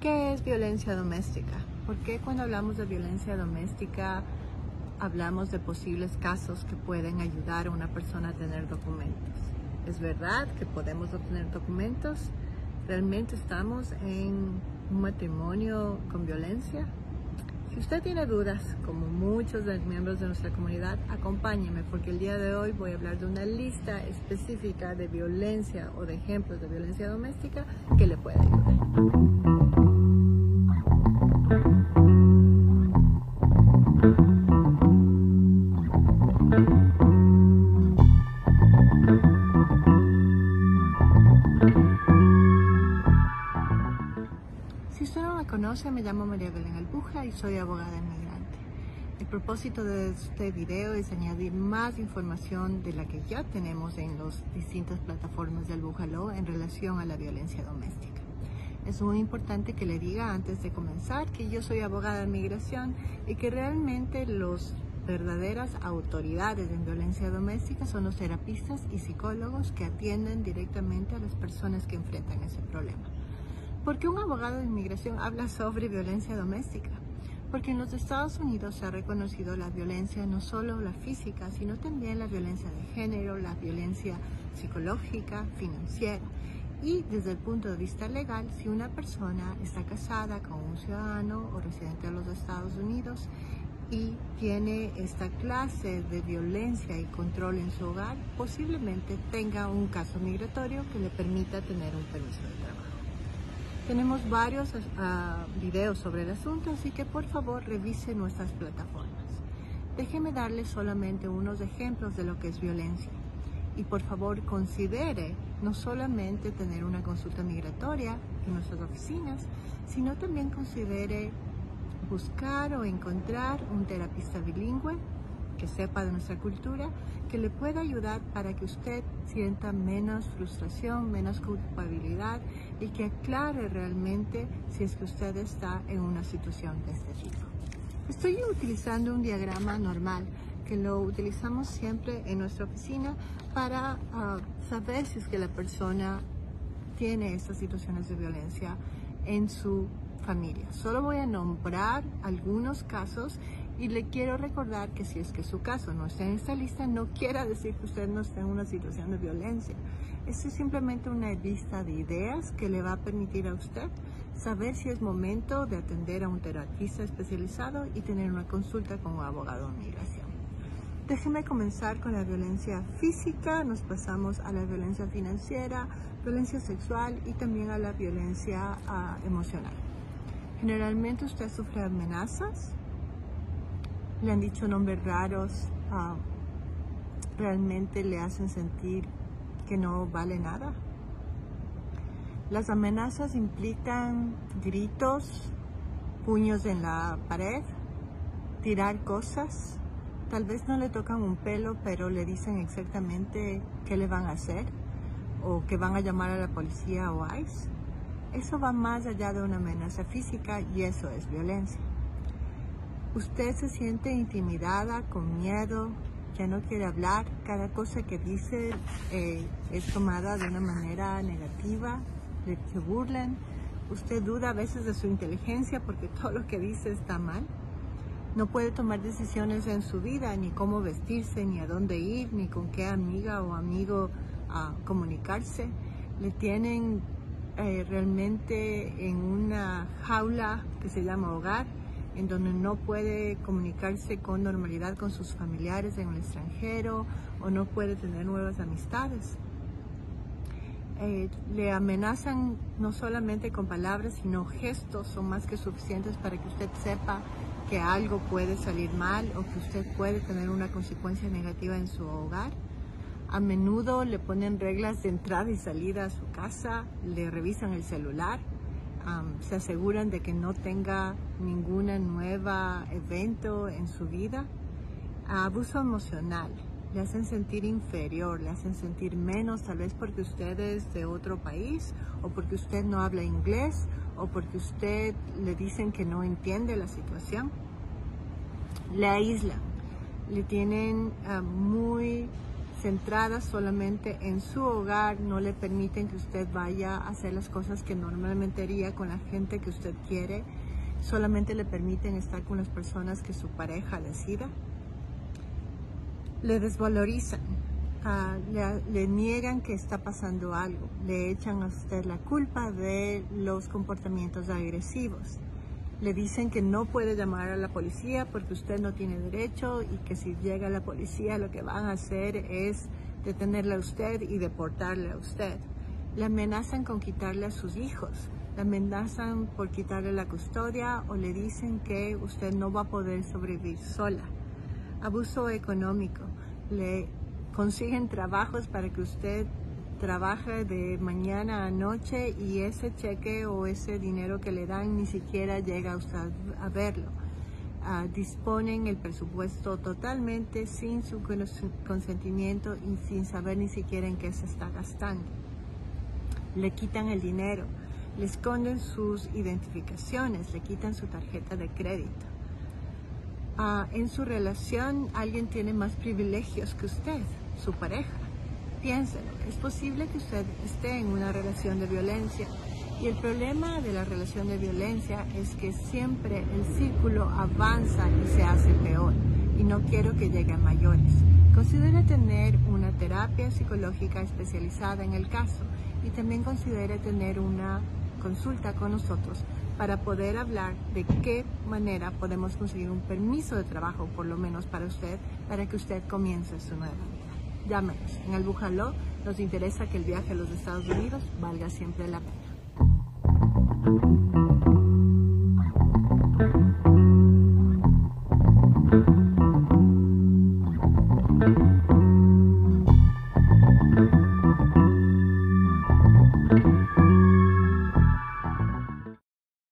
¿Qué es violencia doméstica? ¿Por qué cuando hablamos de violencia doméstica hablamos de posibles casos que pueden ayudar a una persona a tener documentos? ¿Es verdad que podemos obtener documentos? ¿Realmente estamos en un matrimonio con violencia? Si usted tiene dudas, como muchos de los miembros de nuestra comunidad, acompáñeme porque el día de hoy voy a hablar de una lista específica de violencia o de ejemplos de violencia doméstica que le puede ayudar. Conoce, me llamo María Belén Albuja y soy abogada inmigrante. El propósito de este video es añadir más información de la que ya tenemos en las distintas plataformas de Albuja Law en relación a la violencia doméstica. Es muy importante que le diga antes de comenzar que yo soy abogada de inmigración y que realmente los verdaderas autoridades en violencia doméstica son los terapistas y psicólogos que atienden directamente a las personas que enfrentan ese problema. ¿Por qué un abogado de inmigración habla sobre violencia doméstica? Porque en los Estados Unidos se ha reconocido la violencia, no solo la física, sino también la violencia de género, la violencia psicológica, financiera. Y desde el punto de vista legal, si una persona está casada con un ciudadano o residente de los Estados Unidos y tiene esta clase de violencia y control en su hogar, posiblemente tenga un caso migratorio que le permita tener un permiso de trabajo. Tenemos varios uh, videos sobre el asunto, así que por favor revise nuestras plataformas. Déjeme darles solamente unos ejemplos de lo que es violencia. Y por favor considere no solamente tener una consulta migratoria en nuestras oficinas, sino también considere buscar o encontrar un terapista bilingüe que sepa de nuestra cultura, que le pueda ayudar para que usted sienta menos frustración, menos culpabilidad y que aclare realmente si es que usted está en una situación de este tipo. Estoy utilizando un diagrama normal que lo utilizamos siempre en nuestra oficina para uh, saber si es que la persona tiene estas situaciones de violencia en su familia. Solo voy a nombrar algunos casos y le quiero recordar que si es que su caso no está en esta lista, no quiera decir que usted no está en una situación de violencia. Esto es simplemente una lista de ideas que le va a permitir a usted saber si es momento de atender a un terapista especializado y tener una consulta con un abogado de migración. Déjeme comenzar con la violencia física, nos pasamos a la violencia financiera, violencia sexual y también a la violencia uh, emocional. Generalmente usted sufre amenazas, le han dicho nombres raros, uh, realmente le hacen sentir que no vale nada. Las amenazas implican gritos, puños en la pared, tirar cosas. Tal vez no le tocan un pelo, pero le dicen exactamente qué le van a hacer o que van a llamar a la policía o ICE. Eso va más allá de una amenaza física y eso es violencia. Usted se siente intimidada, con miedo, ya no quiere hablar, cada cosa que dice eh, es tomada de una manera negativa, le se burlan. Usted duda a veces de su inteligencia porque todo lo que dice está mal. No puede tomar decisiones en su vida, ni cómo vestirse, ni a dónde ir, ni con qué amiga o amigo a comunicarse. Le tienen eh, realmente en una jaula que se llama hogar, en donde no puede comunicarse con normalidad con sus familiares en el extranjero o no puede tener nuevas amistades. Eh, le amenazan no solamente con palabras, sino gestos son más que suficientes para que usted sepa que algo puede salir mal o que usted puede tener una consecuencia negativa en su hogar. A menudo le ponen reglas de entrada y salida a su casa, le revisan el celular, um, se aseguran de que no tenga ninguna nueva evento en su vida. Abuso emocional, le hacen sentir inferior, le hacen sentir menos, tal vez porque usted es de otro país o porque usted no habla inglés o porque usted le dicen que no entiende la situación. Le aíslan, le tienen uh, muy centradas solamente en su hogar, no le permiten que usted vaya a hacer las cosas que normalmente haría con la gente que usted quiere, solamente le permiten estar con las personas que su pareja decida, le desvalorizan, le, le, niegan que está pasando algo, le echan a usted la culpa de los comportamientos agresivos. Le dicen que no puede llamar a la policía porque usted no tiene derecho y que si llega la policía lo que van a hacer es detenerle a usted y deportarle a usted. Le amenazan con quitarle a sus hijos, le amenazan por quitarle la custodia o le dicen que usted no va a poder sobrevivir sola. Abuso económico, le consiguen trabajos para que usted trabaje de mañana a noche y ese cheque o ese dinero que le dan ni siquiera llega a usted a verlo. Uh, disponen el presupuesto totalmente sin su consentimiento y sin saber ni siquiera en qué se está gastando. Le quitan el dinero, le esconden sus identificaciones, le quitan su tarjeta de crédito. Uh, en su relación alguien tiene más privilegios que usted su pareja. Piénselo, es posible que usted esté en una relación de violencia y el problema de la relación de violencia es que siempre el círculo avanza y se hace peor y no quiero que llegue a mayores. Considere tener una terapia psicológica especializada en el caso y también considere tener una consulta con nosotros para poder hablar de qué manera podemos conseguir un permiso de trabajo, por lo menos para usted, para que usted comience su nueva vida llámenos. En el Bujaló nos interesa que el viaje a los Estados Unidos valga siempre la pena.